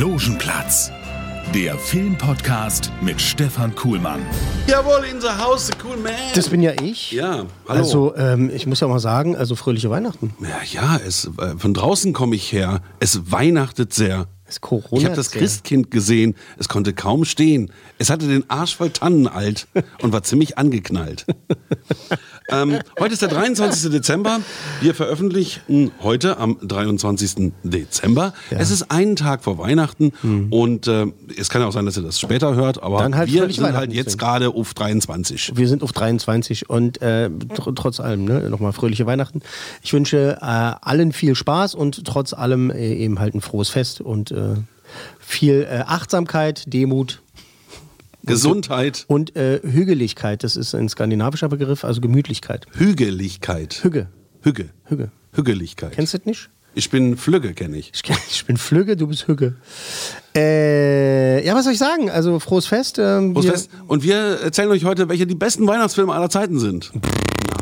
Logenplatz, der Filmpodcast mit Stefan Kuhlmann. Jawohl, in the house, the cool man. Das bin ja ich. ja, hallo. Also, ähm, ich muss ja mal sagen, also fröhliche Weihnachten. ja, ja es, äh, von draußen komme ich her. Es weihnachtet sehr. Es Corona Ich habe das Christkind gesehen. Es konnte kaum stehen. Es hatte den Arsch voll Tannenalt und war ziemlich angeknallt. ähm, heute ist der 23. Dezember. Wir veröffentlichen heute am 23. Dezember. Es ist einen Tag vor Weihnachten und äh, es kann ja auch sein, dass ihr das später hört, aber halt wir sind halt jetzt gerade auf 23. Wir sind auf 23 und äh, tr trotz allem, ne, nochmal fröhliche Weihnachten. Ich wünsche äh, allen viel Spaß und trotz allem äh, eben halt ein frohes Fest und äh, viel äh, Achtsamkeit, Demut Gesundheit, und äh, Hügeligkeit. Das ist ein skandinavischer Begriff, also Gemütlichkeit. Hügeligkeit. Hüge. Hüge. Hüge. Hügeligkeit. Kennst du das nicht? Ich bin Flügge, kenne ich. Ich, ich bin Flügge, du bist Hügge. Äh, ja, was soll ich sagen? Also frohes Fest. Ähm, wir- Fest. Und wir erzählen euch heute, welche die besten Weihnachtsfilme aller Zeiten sind.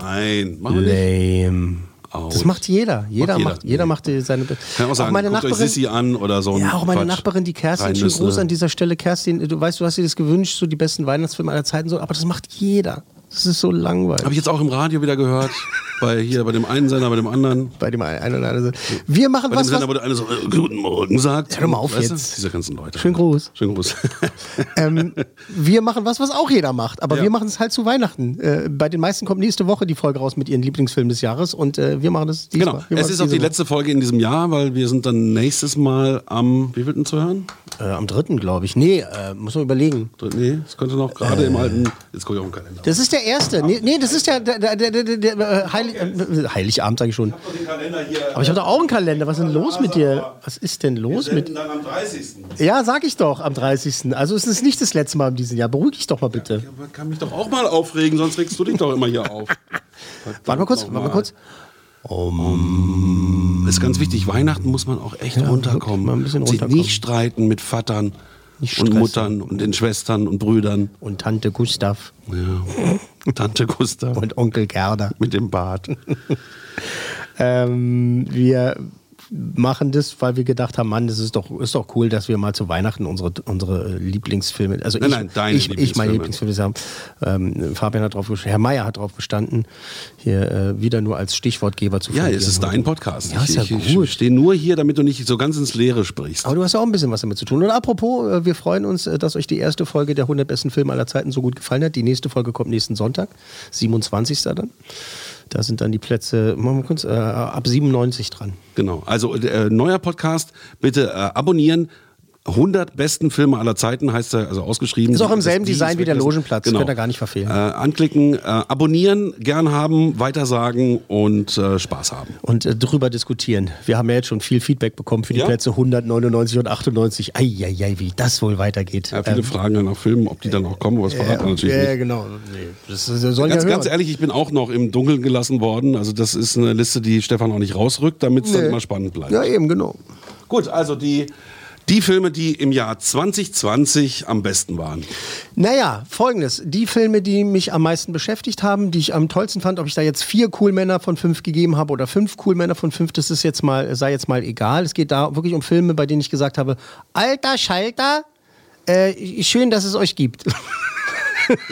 Nein, machen wir nicht. Lame. Aus. Das macht jeder. Jeder jeder. macht, jeder macht seine. Kann auch sagen, meine guckt euch Nachbarin. Sissi an oder so. Ja, auch meine Quatsch. Nachbarin, die Kerstin. Rheinnüsse. Gruß an dieser Stelle, Kerstin. Du weißt, du hast dir das gewünscht, so die besten Weihnachtsfilme aller Zeiten, so, aber das macht jeder. Das ist so langweilig. Habe ich jetzt auch im Radio wieder gehört. bei hier, bei dem einen Sender, bei dem anderen. bei dem einen oder anderen. Wir machen Bei was, dem Sender, wo der eine so äh, Guten Morgen sagt. hör mal auf Weißt du? jetzt. Diese ganzen Leute. Schönen Gruß. Schönen Gruß. ähm, wir machen was, was auch jeder macht, aber Ja. wir machen es halt zu Weihnachten. Äh, bei den meisten kommt nächste Woche die Folge raus mit ihren Lieblingsfilmen des Jahres und äh, wir machen das diesmal. genau. Es ist auch die letzte Folge in diesem Jahr, weil wir sind dann nächstes Mal am, wie wird denn zu hören? Äh, am dritten, glaube ich. Nee, äh, muss man überlegen. Nee, es könnte noch gerade im alten, jetzt gucke ich auf den Kalender. Das ist der erste. Nee, nee das ist der, der, der, der, der, der äh, Heilig, äh, Heiligabend, sage ich schon. den Kalender hier. Aber ich habe doch auch einen Kalender. Was ist denn los mit dir? Was ist denn los mit. dann am 30. Ja, sag ich doch, am 30. Also es ist nicht das letzte Mal in diesem Jahr. Beruhig dich doch mal bitte. Man kann mich doch auch mal aufregen, sonst regst du dich doch immer hier auf. Warte mal kurz, warte mal kurz. Das ist ganz wichtig. Weihnachten muss man auch echt runterkommen. wirklich mal ein bisschen Sich runterkommen. nicht streiten mit Vatern und. Muttern und den Schwestern und Brüdern. Und Tante Gustav Ja. Tante Gustav und Onkel Gerda. mit dem Bart. Ähm, wir machen das, weil wir gedacht haben, Mann, das ist doch, ist doch cool, dass wir mal zu Weihnachten unsere, unsere Lieblingsfilme, also Nein, ich, nein, deine ich, ich meine Lieblingsfilme. Lieblingsfilme haben. Ähm, Fabian hat drauf gestanden, Herr Meier hat drauf bestanden, hier äh, wieder nur als Stichwortgeber zu Ja, es ist dein Podcast. Ja, ist ja ich, ich, gut. ich stehe nur hier, damit du nicht so ganz ins Leere sprichst. Aber du hast ja auch ein bisschen was damit zu tun. Und apropos, äh, wir freuen uns, äh, dass euch die erste Folge der 100 besten Filme aller Zeiten so gut gefallen hat. Die nächste Folge kommt nächsten Sonntag, 27. dann. Da sind dann die Plätze, machen wir kurz, äh, ab 97 dran. Genau. Also äh, neuer Podcast, bitte äh, abonnieren. 100 besten Filme aller Zeiten heißt er, also ausgeschrieben. Ist auch im selben Design wie der. Logenplatz. Genau. Könnt ihr gar nicht verfehlen. Äh, anklicken, äh, abonnieren, gern haben, weitersagen und äh, Spaß haben. und äh, drüber diskutieren. Wir haben ja jetzt schon viel Feedback bekommen für die Ja. Plätze 199 und 98. Eieiei, wie das wohl weitergeht. Ja, viele Ähm, Fragen nach Filmen, ob die dann auch kommen, das verraten wir natürlich ja, nicht. genau. Nee, das, das Ganz, ja ganz ehrlich, ich bin auch noch im Dunkeln gelassen worden. Also das ist eine Liste, die Stefan auch nicht rausrückt, damit es dann Nee. immer spannend bleibt. Ja, eben, genau. Gut, also die, die Filme, die im Jahr 2020 am besten waren. Naja, folgendes. Die Filme, die mich am meisten beschäftigt haben, die ich am tollsten fand, ob ich da jetzt vier Cool Männer von fünf gegeben habe oder fünf Cool Männer von fünf, das ist jetzt mal, sei jetzt mal egal. Es geht da wirklich um Filme, bei denen ich gesagt habe, alter Schalter, äh, schön, dass es euch gibt.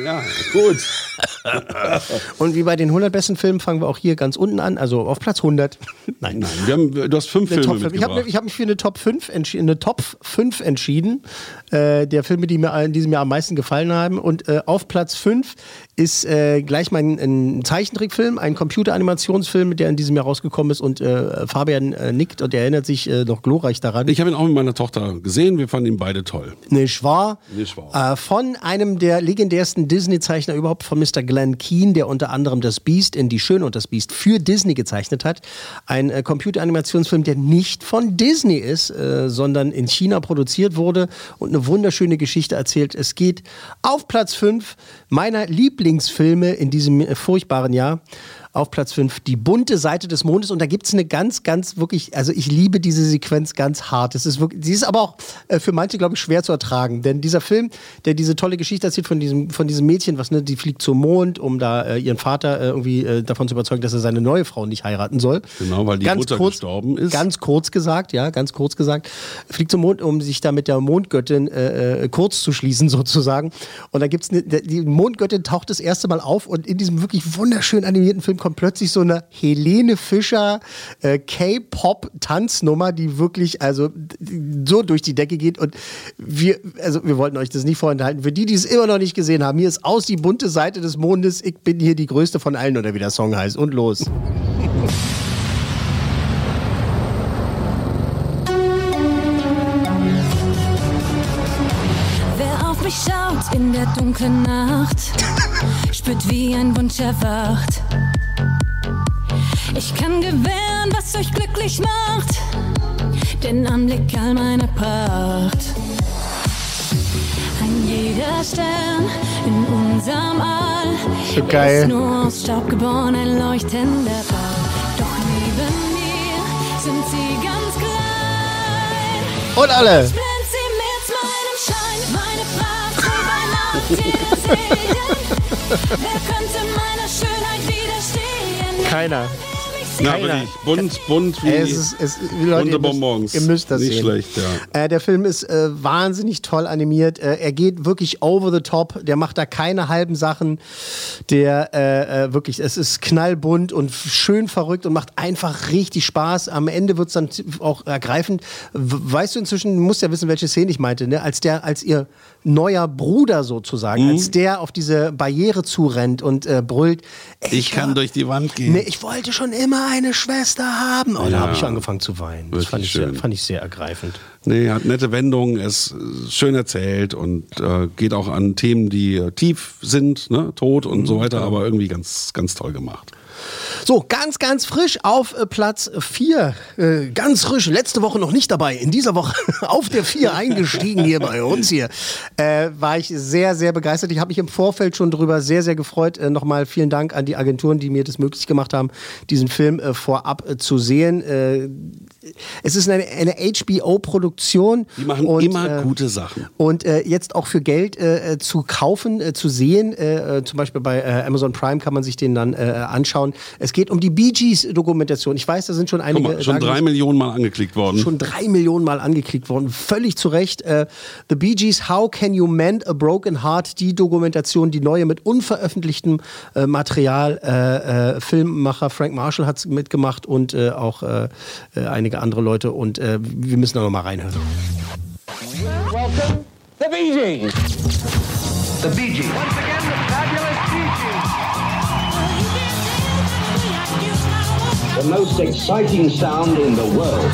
Ja, gut. Und wie bei den 100 besten Filmen fangen wir auch hier ganz unten an, also auf Platz 100. Nein, Nein, wir haben, du hast fünf Filme Top 5. Ich habe mitgebracht. hab mich für eine Top 5, entschi- eine Top 5 entschieden. Äh, der Filme, die mir in diesem Jahr am meisten gefallen haben. Und äh, auf Platz 5 ist äh, gleich mein ein Zeichentrickfilm, ein Computeranimationsfilm, der in diesem Jahr rausgekommen ist. Und äh, Fabian äh, nickt und erinnert sich äh, noch glorreich daran. ich habe ihn auch mit meiner Tochter gesehen. Wir fanden ihn beide toll. Nicht wahr? Nicht wahr. Von einem der legendärsten ersten Disney-Zeichner überhaupt von Mr. Glenn Keane, der unter anderem das Beast in Die Schöne und das Beast für Disney gezeichnet hat. Ein äh, Computeranimationsfilm, der nicht von Disney ist, äh, sondern in China produziert wurde und eine wunderschöne Geschichte erzählt. Es geht auf Platz 5 meiner Lieblingsfilme in diesem äh, furchtbaren Jahr auf Platz 5 die bunte Seite des Mondes. Und da gibt es eine ganz, ganz wirklich, also ich liebe diese Sequenz ganz hart. Es ist wirklich, sie ist aber auch äh, für manche, glaube ich, schwer zu ertragen. Denn dieser Film, der diese tolle Geschichte erzählt von diesem, von diesem Mädchen, was, ne, die fliegt zum Mond, um da äh, ihren Vater äh, irgendwie äh, davon zu überzeugen, dass er seine neue Frau nicht heiraten soll. Genau, weil die ganz Mutter kurz, gestorben ist. Ganz kurz gesagt, ja, ganz kurz gesagt. Fliegt zum Mond, um sich da mit der Mondgöttin äh, äh, kurz zu schließen, sozusagen. Und da gibt es, die Mondgöttin taucht das erste Mal auf und in diesem wirklich wunderschön animierten Film kommt plötzlich so eine Helene Fischer äh, K-Pop-Tanznummer, die wirklich also so durch die Decke geht. Und wir, also wir wollten euch das nicht vorenthalten. Für die, die es immer noch nicht gesehen haben, hier ist aus die bunte Seite des Mondes. Ich bin hier die größte von allen, oder wie der Song heißt. Und los. In der dunklen Nacht, spürt wie ein Wunsch erwacht. Ich kann gewähren, was euch glücklich macht, den Anblick all meiner Pracht. Ein jeder Stern in unserem All So geil. ist nur aus Staub geboren, ein leuchtender Ball. Doch neben mir sind sie ganz klein. Und alle. Keiner. Ja, wirklich. Bunt, bunt wie Es ist, es, Leute, bunte ihr müsst, Bonbons. Ihr müsst das Nicht sehen. schlecht, ja. Äh, der Film ist äh, wahnsinnig toll animiert. Äh, er geht wirklich over the top. Der macht da keine halben Sachen. Der äh, äh, wirklich, es ist knallbunt und schön verrückt und macht einfach richtig Spaß. Am Ende wird es dann auch ergreifend. Weißt du inzwischen, du musst ja wissen, welche Szene ich meinte, ne? Als der, als ihr neuer Bruder sozusagen, Mhm. als der auf diese Barriere zurennt und äh, brüllt. ey, Ich kann war- durch die Wand gehen. Nee, ich wollte schon immer eine Schwester haben. Oh, da habe ich angefangen zu weinen. Das fand ich, sehr, fand ich sehr ergreifend. Nee, hat nette Wendungen, ist äh, schön erzählt und äh, geht auch an Themen, die äh, tief sind, ne? Tod und Mhm, so weiter, aber irgendwie ganz, ganz toll gemacht. So, ganz, ganz frisch auf äh, Platz 4. Äh, ganz frisch, letzte Woche noch nicht dabei. In dieser Woche auf der 4 eingestiegen hier bei uns hier. Äh, war ich sehr, sehr begeistert. Ich habe mich im Vorfeld schon drüber sehr, sehr gefreut. Äh, Nochmal vielen Dank an die Agenturen, die mir das möglich gemacht haben, diesen Film äh, vorab äh, zu sehen. Es ist eine, eine HBO-Produktion. Die machen und, immer gute Sachen. Und jetzt auch für Geld zu kaufen, zu sehen, zum Beispiel bei Amazon Prime kann man sich den dann anschauen. Es geht um die Bee Gees Dokumentation. Ich weiß, da sind schon Guck einige mal, schon drei Millionen Mal angeklickt worden. schon drei Millionen Mal angeklickt worden. Völlig zu Recht. Äh, The Bee Gees, How Can You Mend a Broken Heart? Die Dokumentation, die neue mit unveröffentlichtem äh, Material. Äh, äh, Filmmacher Frank Marshall hat mitgemacht und äh, auch äh, äh, einige andere Leute. Und äh, wir müssen da noch mal reinhören. Welcome, the Bee Gees. The Bee Gees. The most exciting sound in the world.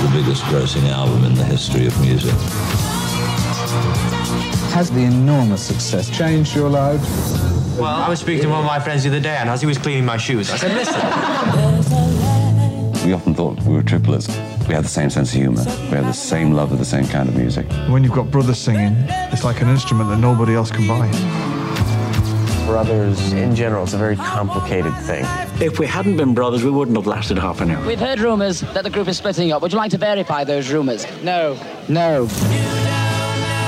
the biggest grossing album in the history of music. Has the enormous success changed your life? Well, I was speaking to one of my friends the other day, and as he was cleaning my shoes, I said, listen. We often thought we were triplets. We had the same sense of humor. We had the same love of the same kind of music. When you've got brothers singing, it's like an instrument that nobody else can buy. Brothers, in general, it's a very complicated thing. If we hadn't been brothers, we wouldn't have lasted half an hour. We've heard rumours that the group is splitting up. Would you like to verify those rumours? No. No.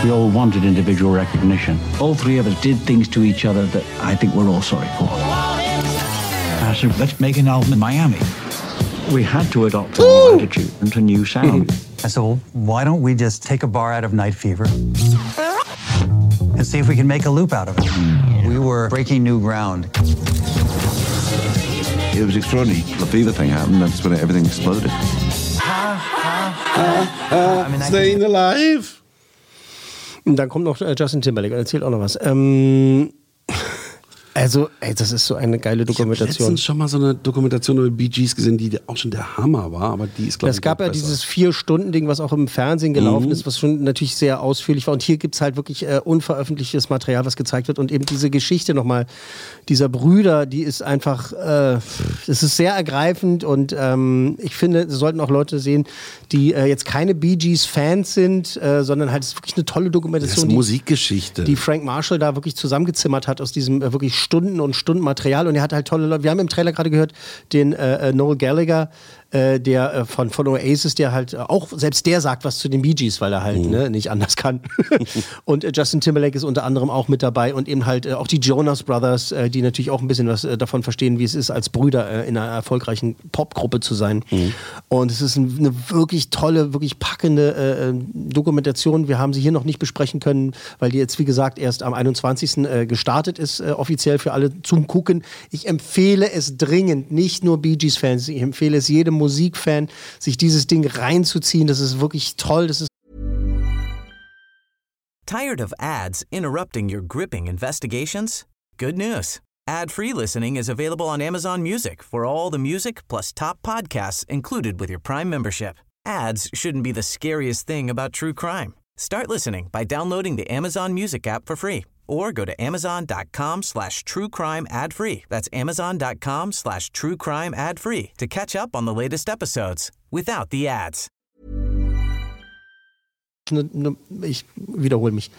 We all wanted individual recognition. All three of us did things to each other that I think we're all sorry for. I said, let's make an album in Miami. We had to adopt a new attitude and a new sound. I said, well, why don't we just take a bar out of Night Fever and see if we can make a loop out of it? We were breaking new ground. It was extraordinary. The fever thing happened. That's when everything exploded. Staying alive. Und dann kommt noch eh, äh, Justin Timberlake und erzählt auch noch was. Ähm, Also, ey, das ist so eine geile Ich habe Dokumentation. letztens schon mal so eine Dokumentation über Bee Gees gesehen, die auch schon der Hammer war, aber die ist, glaube ich, Es gab ja besser. dieses Vier-Stunden-Ding, was auch im Fernsehen gelaufen Mhm. ist, was schon natürlich sehr ausführlich war. Und hier gibt es halt wirklich äh, unveröffentlichtes Material, was gezeigt wird. Und eben diese Geschichte nochmal dieser Brüder, die ist einfach, äh, es ist sehr ergreifend. Und ähm, ich finde, sollten auch Leute sehen, die äh, jetzt keine Bee Gees-Fans sind, äh, sondern halt es ist wirklich eine tolle Das ist Dokumentation. die- Musikgeschichte. die Frank Marshall da wirklich zusammengezimmert hat aus diesem äh, wirklich Stunden und Stunden Material und er hat halt tolle Leute. Wir haben im Trailer gerade gehört den äh, äh, Noel Gallagher, äh, der äh, von, von Oasis, der halt äh, auch, selbst der sagt was zu den Bee Gees, weil er halt ne, nicht anders kann. und äh, Justin Timberlake ist unter anderem auch mit dabei und eben halt äh, auch die Jonas Brothers, die natürlich auch ein bisschen was davon verstehen, wie es ist, als Brüder in einer erfolgreichen Popgruppe zu sein. Und es ist ein, eine wirklich tolle, wirklich packende Dokumentation. Wir haben sie hier noch nicht besprechen können, weil die jetzt, wie gesagt, erst am 21. Äh, gestartet ist, offiziell für alle zum Gucken. Ich empfehle es dringend, nicht nur Bee Gees-Fans, ich empfehle es jedem Musikfan, sich dieses Ding reinzuziehen. Das ist wirklich toll. Das ist Tired of ads interrupting your gripping investigations? Good news. Ad-free listening is available on Amazon Music for all the music plus top podcasts included with your Prime membership. Ads shouldn't be the scariest thing about true crime. Start listening by downloading the Amazon Music app for free or go to amazon.com slash true crime ad free. That's amazon.com slash true crime ad free to catch up on the latest episodes without the ads. ich wiederhole mich,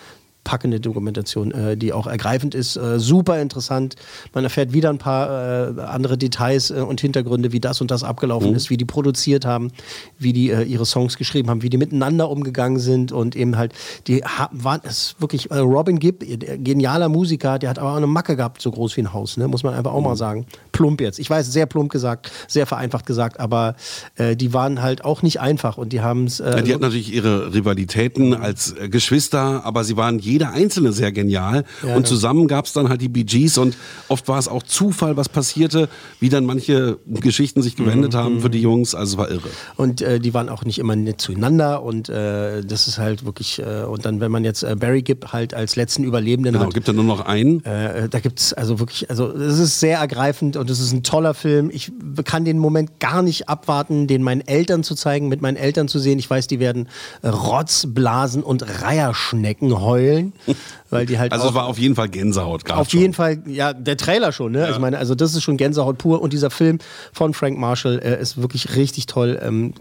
packende Dokumentation, äh, die auch ergreifend ist, äh, super interessant. Man erfährt wieder ein paar äh, andere Details äh, und Hintergründe, wie das und das abgelaufen Mhm. ist, wie die produziert haben, wie die äh, ihre Songs geschrieben haben, wie die miteinander umgegangen sind und eben halt, die waren es wirklich, äh, Robin Gibb, genialer Musiker, der hat aber auch eine Macke gehabt, so groß wie ein Haus, ne? muss man einfach auch Mhm. mal sagen. Plump jetzt. Ich weiß, sehr plump gesagt, sehr vereinfacht gesagt, aber die waren halt auch nicht einfach und die haben es. Ja, die hatten natürlich ihre Rivalitäten als Geschwister, aber sie waren jeder Einzelne sehr genial. Ja, und zusammen gab es dann halt die Bee Gees und oft war es auch Zufall, was passierte, wie dann manche Geschichten sich gewendet Mhm. haben für die Jungs. Also es war irre. Und äh, die waren auch nicht immer nett zueinander und äh, das ist halt wirklich, äh, und dann, wenn man jetzt äh, Barry Gibb halt als letzten Überlebenden Genau, hat, gibt ja nur noch einen. äh, da gibt es also wirklich, also es ist sehr ergreifend und es ist ein toller Film. Ich kann den Moment gar nicht abwarten, den meinen Eltern zu zeigen, mit meinen Eltern zu sehen. Ich weiß, die werden äh, Rotzblasen und Reierschnecken heulen, weil die halt Also es war auf jeden Fall Gänsehaut. auf schon. jeden Fall, ja, der Trailer schon, ne? Ich meine, also das ist schon Gänsehaut pur und dieser Film von Frank Marshall äh, ist wirklich richtig toll. Ähm,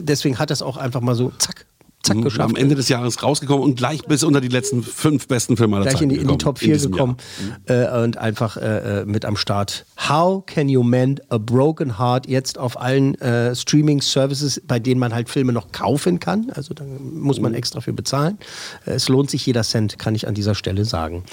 deswegen hat das auch einfach mal so zack, zack Mhm, geschafft. Am Ende des Jahres rausgekommen und gleich bis unter die letzten fünf besten Filme aller gleich Zeiten in die, in die Top 4 diesem gekommen äh, und einfach äh, äh, mit am Start. How can you mend a broken heart? Jetzt auf allen äh, Streaming-Services, bei denen man halt Filme noch kaufen kann. Also da muss Mhm. man extra für bezahlen. Äh, es lohnt sich jeder Cent, kann ich an dieser Stelle sagen.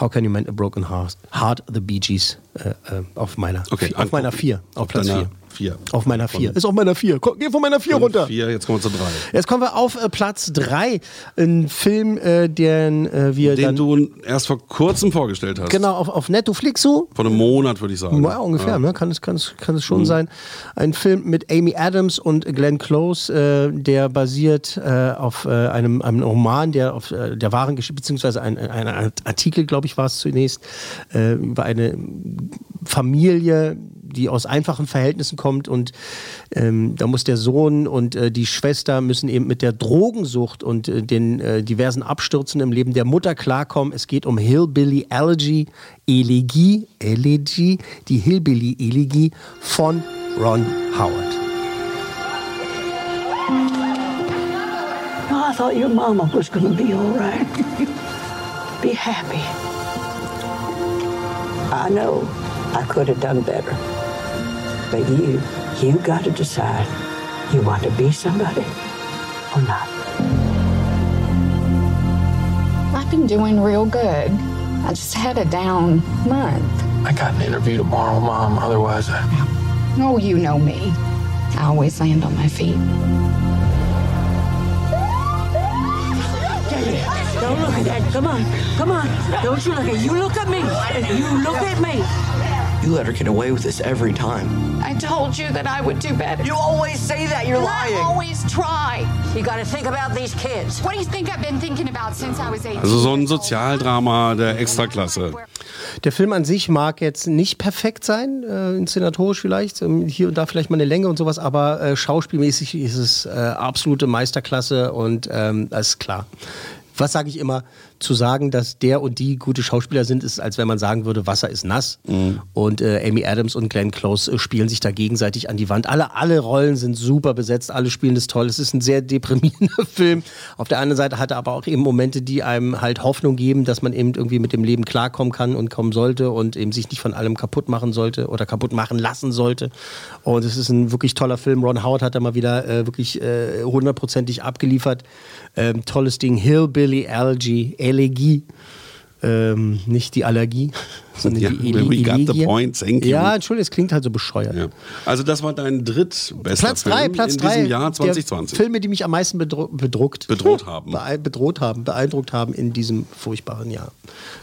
How can you mend a broken heart? Heart the Bee Gees äh, auf meiner Okay, auf meiner 4, auf, Platz deiner 4. vier. Auf meiner 4. Ist auf meiner 4. Geh von meiner 4 runter. Vier, jetzt kommen wir zu drei. Jetzt kommen wir auf äh, Platz 3. Ein Film, äh, den äh, wir Den dann du erst vor kurzem vorgestellt hast. Genau, auf, auf Netflixo. Vor einem Monat, würde ich sagen. Ja, ungefähr, Ja. ne? kann, es, kann, es, kann es Mhm. schon sein. Ein Film mit Amy Adams und Glenn Close, äh, der basiert äh, auf äh, einem, einem Roman, der auf der wahren Geschichte, beziehungsweise ein, ein, ein Artikel, glaube ich, war es zunächst, über eine Familie, die aus einfachen Verhältnissen kommt und ähm, da muss der Sohn und äh, die Schwester müssen eben mit der Drogensucht und äh, den äh, diversen Abstürzen im Leben der Mutter klarkommen. Es geht um Hillbilly Elegy, Elegie, Elegy, die Hillbilly Elegie von Ron Howard. I thought your mama was going to be all right. be happy. I know I could have done better. But you, you got to decide you want to be somebody or not. I've been doing real good. I just had a down month. I got an interview tomorrow, Mom. Otherwise, I. Oh, you know me. I always land on my feet. Don't look at that. Come on. Come on. Don't you look at You look at me. You look at me. You let her get away with this every time. I told you that I would do better. You always say that. You're And lying. I always try. You gotta think about these kids. What do you think I've been thinking about since I was 18? Also so ein Sozialdrama der Extraklasse. Der Film an sich mag jetzt nicht perfekt sein, äh, inszenatorisch vielleicht, ähm, hier und da vielleicht mal eine Länge und sowas, aber äh, schauspielmäßig ist es äh, absolute Meisterklasse und ähm, das ist klar. Was sage ich immer? Zu sagen, dass der und die gute Schauspieler sind, ist, als wenn man sagen würde, Wasser ist nass. Und äh, Amy Adams und Glenn Close äh, spielen sich da gegenseitig an die Wand. Alle, alle Rollen sind super besetzt, alle spielen das toll. Es ist ein sehr deprimierender Film. Auf der anderen Seite hat er aber auch eben Momente, die einem halt Hoffnung geben, dass man eben irgendwie mit dem Leben klarkommen kann und kommen sollte und eben sich nicht von allem kaputt machen sollte oder kaputt machen lassen sollte. Und es ist ein wirklich toller Film. Ron Howard hat da mal wieder äh, wirklich äh, hundertprozentig abgeliefert. Ähm, tolles Ding. Hillbilly Algae, Elegie. Ähm, nicht die Allergie, sondern Ja, die we Ele got the point, thank you. Ja, Entschuldigung, es klingt halt so bescheuert. Ja. Also das war dein drittbester Platz Film drei, Platz in drei. diesem Jahr der 2020. Filme, die mich am meisten bedro bedruckt, Bedroht haben. Bedroht haben, beeindruckt haben in diesem furchtbaren Jahr.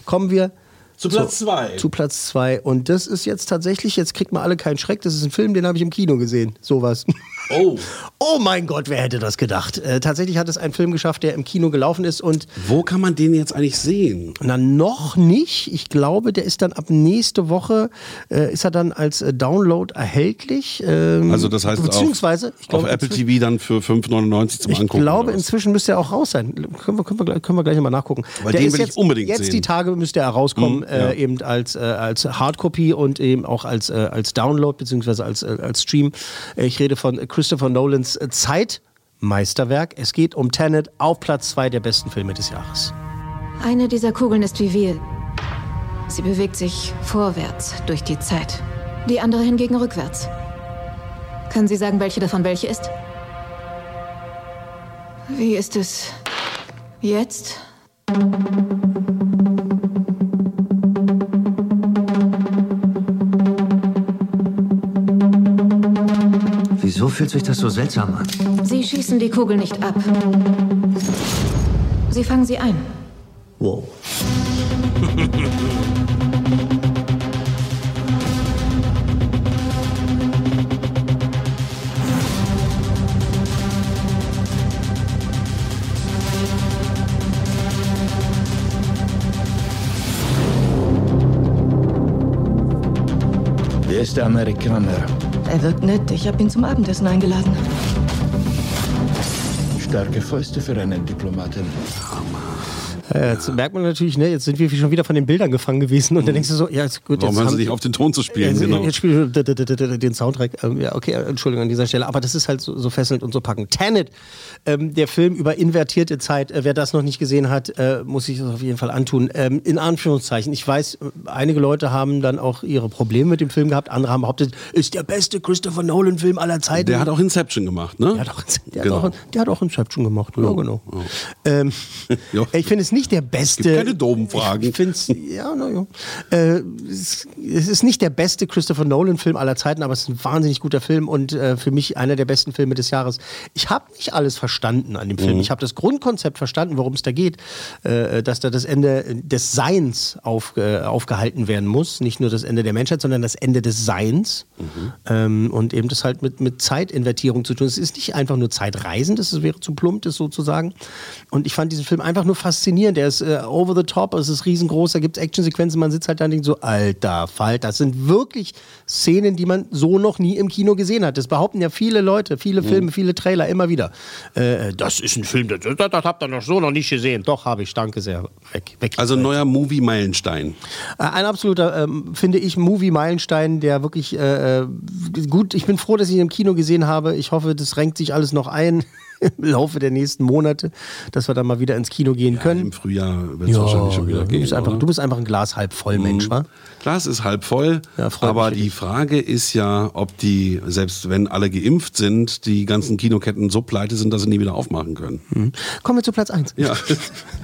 Kommen wir Zu Platz zwei. Zu Platz zwei. Und das ist jetzt tatsächlich, jetzt kriegt man alle keinen Schreck, das ist ein Film, den habe ich im Kino gesehen. Sowas. Oh. Oh mein Gott, wer hätte das gedacht? Äh, tatsächlich hat es einen Film geschafft, der im Kino gelaufen ist und Wo kann man den jetzt eigentlich sehen? na, noch nicht. Ich glaube, der ist dann ab nächste Woche, äh, ist er dann als äh, Download erhältlich. Ähm, Also das heißt beziehungsweise, auf, ich glaube, auf Apple TV dann für 5,99 zum Ich Angucken. glaube, oder was? inzwischen müsste er auch raus sein. Können wir, können wir, gleich- können wir gleich mal nachgucken. Weil Der den ist will ich jetzt, unbedingt Jetzt sehen. die Tage müsste er rauskommen, Mhm, ja. äh, eben als, äh, als Hardcopy und eben auch als, als Download beziehungsweise als, als Stream. Ich rede von Christopher Nolans äh, Zeitmeisterwerk. Es geht um Tenet auf Platz zwei der besten Filme des Jahres. Eine dieser Kugeln ist wie wir. Sie bewegt sich vorwärts durch die Zeit. Die andere hingegen rückwärts. Können Sie sagen, welche davon welche ist? Wie ist es jetzt? Fühlt sich das so seltsam an? Sie schießen die Kugel nicht ab. Sie fangen sie ein. Wow. Wer ist der Amerikaner? Er wirkt nett. Ich habe ihn zum Abendessen eingeladen. Starke Fäuste für einen Diplomaten. Äh, jetzt merkt man natürlich, ne, jetzt sind wir schon wieder von den Bildern gefangen gewesen und dann denkst du so, ja, ist gut. Warum jetzt hören sie nicht auf, den Ton zu spielen? Jetzt, Genau. jetzt spiele ich den Soundtrack. Ähm, ja, okay, Entschuldigung an dieser Stelle. Aber das ist halt so, fesselnd und so packend. Tenet, ähm, der Film über invertierte Zeit. Äh, wer das noch nicht gesehen hat, äh, muss sich das auf jeden Fall antun. Ähm, in Anführungszeichen. Ich weiß, äh, einige Leute haben dann auch ihre Probleme mit dem Film gehabt. Andere haben behauptet, ist der beste Christopher Nolan-Film aller Zeiten. Der hat auch Inception gemacht, ne? Der hat auch, der Genau. hat auch, der hat auch Inception gemacht. Ja, genau. Ähm, ich finde es nicht der beste. keine doofen Fragen. Ich finde es, ja, na ja. Äh, es, es ist nicht der beste Christopher Nolan-Film aller Zeiten, aber es ist ein wahnsinnig guter Film und äh, für mich einer der besten Filme des Jahres. Ich habe nicht alles verstanden an dem Film. Mhm. Ich habe das Grundkonzept verstanden, worum es da geht, äh, dass da das Ende des Seins auf, äh, aufgehalten werden muss. Nicht nur das Ende der Menschheit, sondern das Ende des Seins. Ähm, und eben das halt mit, mit Zeitinvertierung zu tun. Es ist nicht einfach nur Zeitreisen, das wäre zu plump, das sozusagen. Und ich fand diesen Film einfach nur faszinierend. Der ist äh, over the top, es ist riesengroß, da gibt es Actionsequenzen, man sitzt halt da und denkt so, alter Falter, das sind wirklich Szenen, die man so noch nie im Kino gesehen hat. Das behaupten ja viele Leute, viele Filme, viele Trailer immer wieder. Äh, das ist ein Film, das, das, das habt ihr noch so noch nicht gesehen. Doch, habe ich, danke sehr. Weg, weg. Also ein neuer Movie-Meilenstein. Äh, Ein absoluter, ähm, finde ich, Movie-Meilenstein, der wirklich äh, äh, gut, ich bin froh, dass ich ihn im Kino gesehen habe. Ich hoffe, das renkt sich alles noch ein im Laufe der nächsten Monate, dass wir dann mal wieder ins Kino gehen können. Im Frühjahr wird es wahrscheinlich schon wieder du gehen. bist, einfach, du bist einfach ein Glas halb voll, Mensch, wa? Glas ist halb voll, freut aber die Frage ist ja, ob die, selbst wenn alle geimpft sind, die ganzen Kinoketten so pleite sind, dass sie nie wieder aufmachen können. Mhm. Kommen wir zu Platz 1. Ja.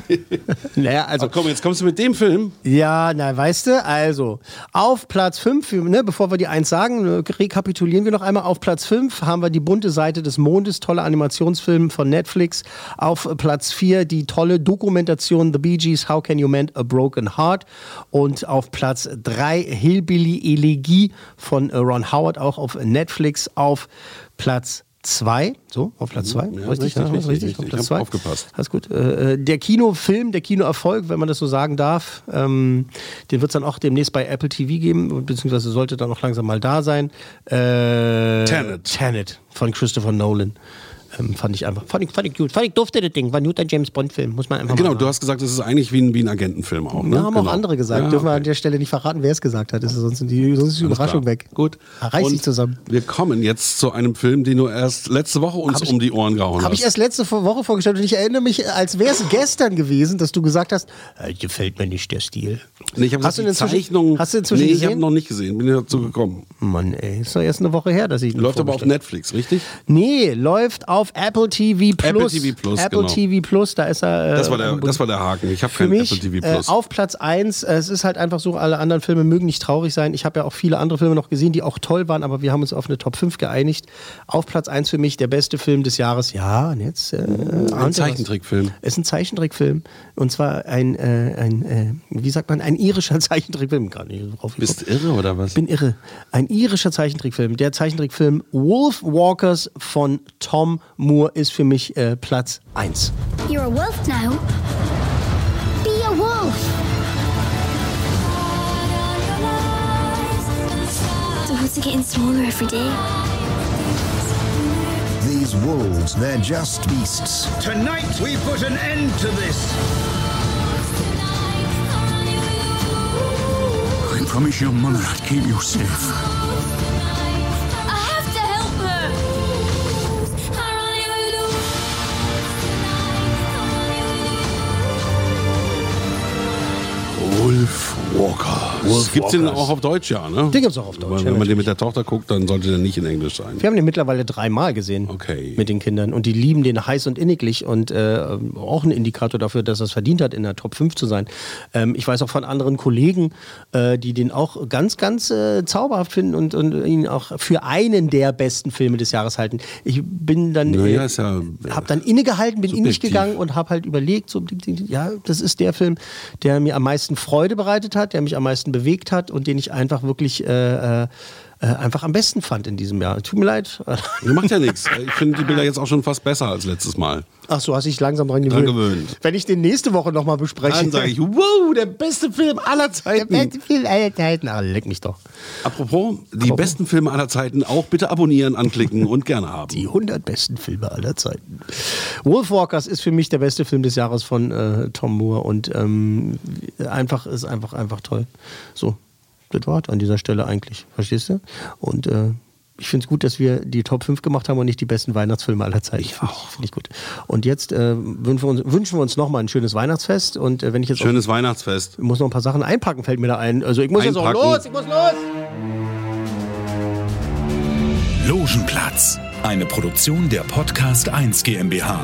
naja, also. komm, jetzt kommst du mit dem Film. Ja, na, weißt du, also auf Platz 5, ne, bevor wir die 1 sagen, ne, rekapitulieren wir noch einmal. Auf Platz 5 haben wir die bunte Seite des Mondes, toller Animationsfilm Animationsfilm von Netflix. Auf Platz 4 die tolle Dokumentation The Bee Gees, How Can You Mend a Broken Heart? Und auf Platz 3 Hillbilly Elegie von äh, Ron Howard, auch auf Netflix. Auf Platz 2, so, auf Platz 2, Mhm. Ja, richtig, richtig, ja, richtig, richtig, auf Platz hab 2. aufgepasst. Alles gut. Äh, der Kinofilm, der Kinoerfolg, wenn man das so sagen darf, ähm, den wird es dann auch demnächst bei Apple TV geben, beziehungsweise sollte dann auch langsam mal da sein. Äh, Tenet. Tenet von Christopher Nolan. Ähm, fand ich einfach, fand ich, fand ich gut. Fand ich dufte das Ding. War ein guter James Bond-Film, muss man einfach Genau, du hast gesagt, es ist eigentlich wie ein, wie ein Agentenfilm auch. Ne? Ja, haben genau. auch andere gesagt. Ja, Dürfen wir okay. an der Stelle nicht verraten, wer es gesagt hat. Ist, sonst, die, sonst ist die Überraschung weg. Gut. Reiß dich zusammen. Wir kommen jetzt zu einem Film, den du erst letzte Woche uns ich- um die Ohren gehauen Habe hast. ich erst letzte Woche vorgestellt und ich erinnere mich, als wäre es gestern gewesen, dass du gesagt hast, äh, gefällt mir nicht der Stil. nee, ich habe Hast gesagt, du Zeichnung. hast du inzwischen nee, ich habe noch nicht gesehen. Bin dazu gekommen. Mann, ey, ist doch erst eine Woche her, dass ich ihn Läuft aber auf Netflix, richtig? Nee, läuft auf Apple TV Plus. Apple TV Plus, Apple genau. TV Plus, da ist er. Äh, Das war der, das war der Haken. Ich habe für kein mich Apple TV äh, Plus. auf Platz 1. Es ist halt einfach so, alle anderen Filme mögen nicht traurig sein. Ich habe ja auch viele andere Filme noch gesehen, die auch toll waren, aber wir haben uns auf eine Top 5 geeinigt. Auf Platz 1 für mich der beste Film des Jahres. Ja, und jetzt. Äh, ein? Zeichentrickfilm. Es ist ein Zeichentrickfilm. Und zwar ein, äh, ein äh, wie sagt man, ein irischer Zeichentrickfilm. Gar nicht drauf Bist irre oder was? ich bin irre. Ein irischer Zeichentrickfilm. Der Zeichentrickfilm Wolf Walkers von Tom Moore ist für mich äh, Platz 1. You're a wolf now. Be a wolf. The woods are getting smaller every day. These wolves, they're just beasts. Tonight we put an end to this. I promise your mother I'd keep you safe. Wolf Walker. Wolf Gibt's den auch auf Deutsch, ja, ne? Den gibt's auch auf Deutsch, Weil, ja, wenn man den mit der Tochter guckt, dann sollte der nicht in Englisch sein. Wir haben den mittlerweile dreimal gesehen Okay. mit den Kindern und die lieben den heiß und inniglich und äh, auch ein Indikator dafür, dass er es verdient hat, in der Top 5 zu sein. Ähm, ich weiß auch von anderen Kollegen, äh, die den auch ganz, ganz äh, zauberhaft finden und, und ihn auch für einen der besten Filme des Jahres halten. Ich bin dann, Naja, äh, ist ja. habe dann innegehalten, bin in mich Subjektiv. gegangen und habe halt überlegt, so, ja, das ist der Film, der mir am meisten Freude bereitet hat, der mich am meisten bewegt hat und den ich einfach wirklich äh, äh, einfach am besten fand in diesem Jahr. Tut mir leid. Das macht ja nichts. Ich finde die Bilder jetzt auch schon fast besser als letztes Mal. Ach so, hast dich langsam dran Dran gewöhnt. gewöhnt. Wenn ich den nächste Woche nochmal bespreche. Dann sage ich, wow, der beste Film aller Zeiten. Der beste Film aller Zeiten. Ah, leck mich doch. Apropos, die besten Filme aller Zeiten auch bitte abonnieren, anklicken und gerne haben. Die 100 besten Filme aller Zeiten. Wolfwalkers ist für mich der beste Film des Jahres von äh, Tom Moore und ähm, einfach ist einfach einfach toll. So, das an dieser Stelle eigentlich. Verstehst du? Und äh, ich finde es gut, dass wir die Top 5 gemacht haben und nicht die besten Weihnachtsfilme aller Zeiten. Ich auch. Finde ich gut. Und jetzt äh, wünschen wir uns, wünschen wir uns nochmal ein schönes Weihnachtsfest. Und äh, wenn ich jetzt Schönes Weihnachtsfest. auch, muss noch ein paar Sachen einpacken, fällt mir da ein. Also ich muss jetzt auch Einpacken. los, ich muss los! Logenplatz, eine Produktion der Podcast 1 GmbH.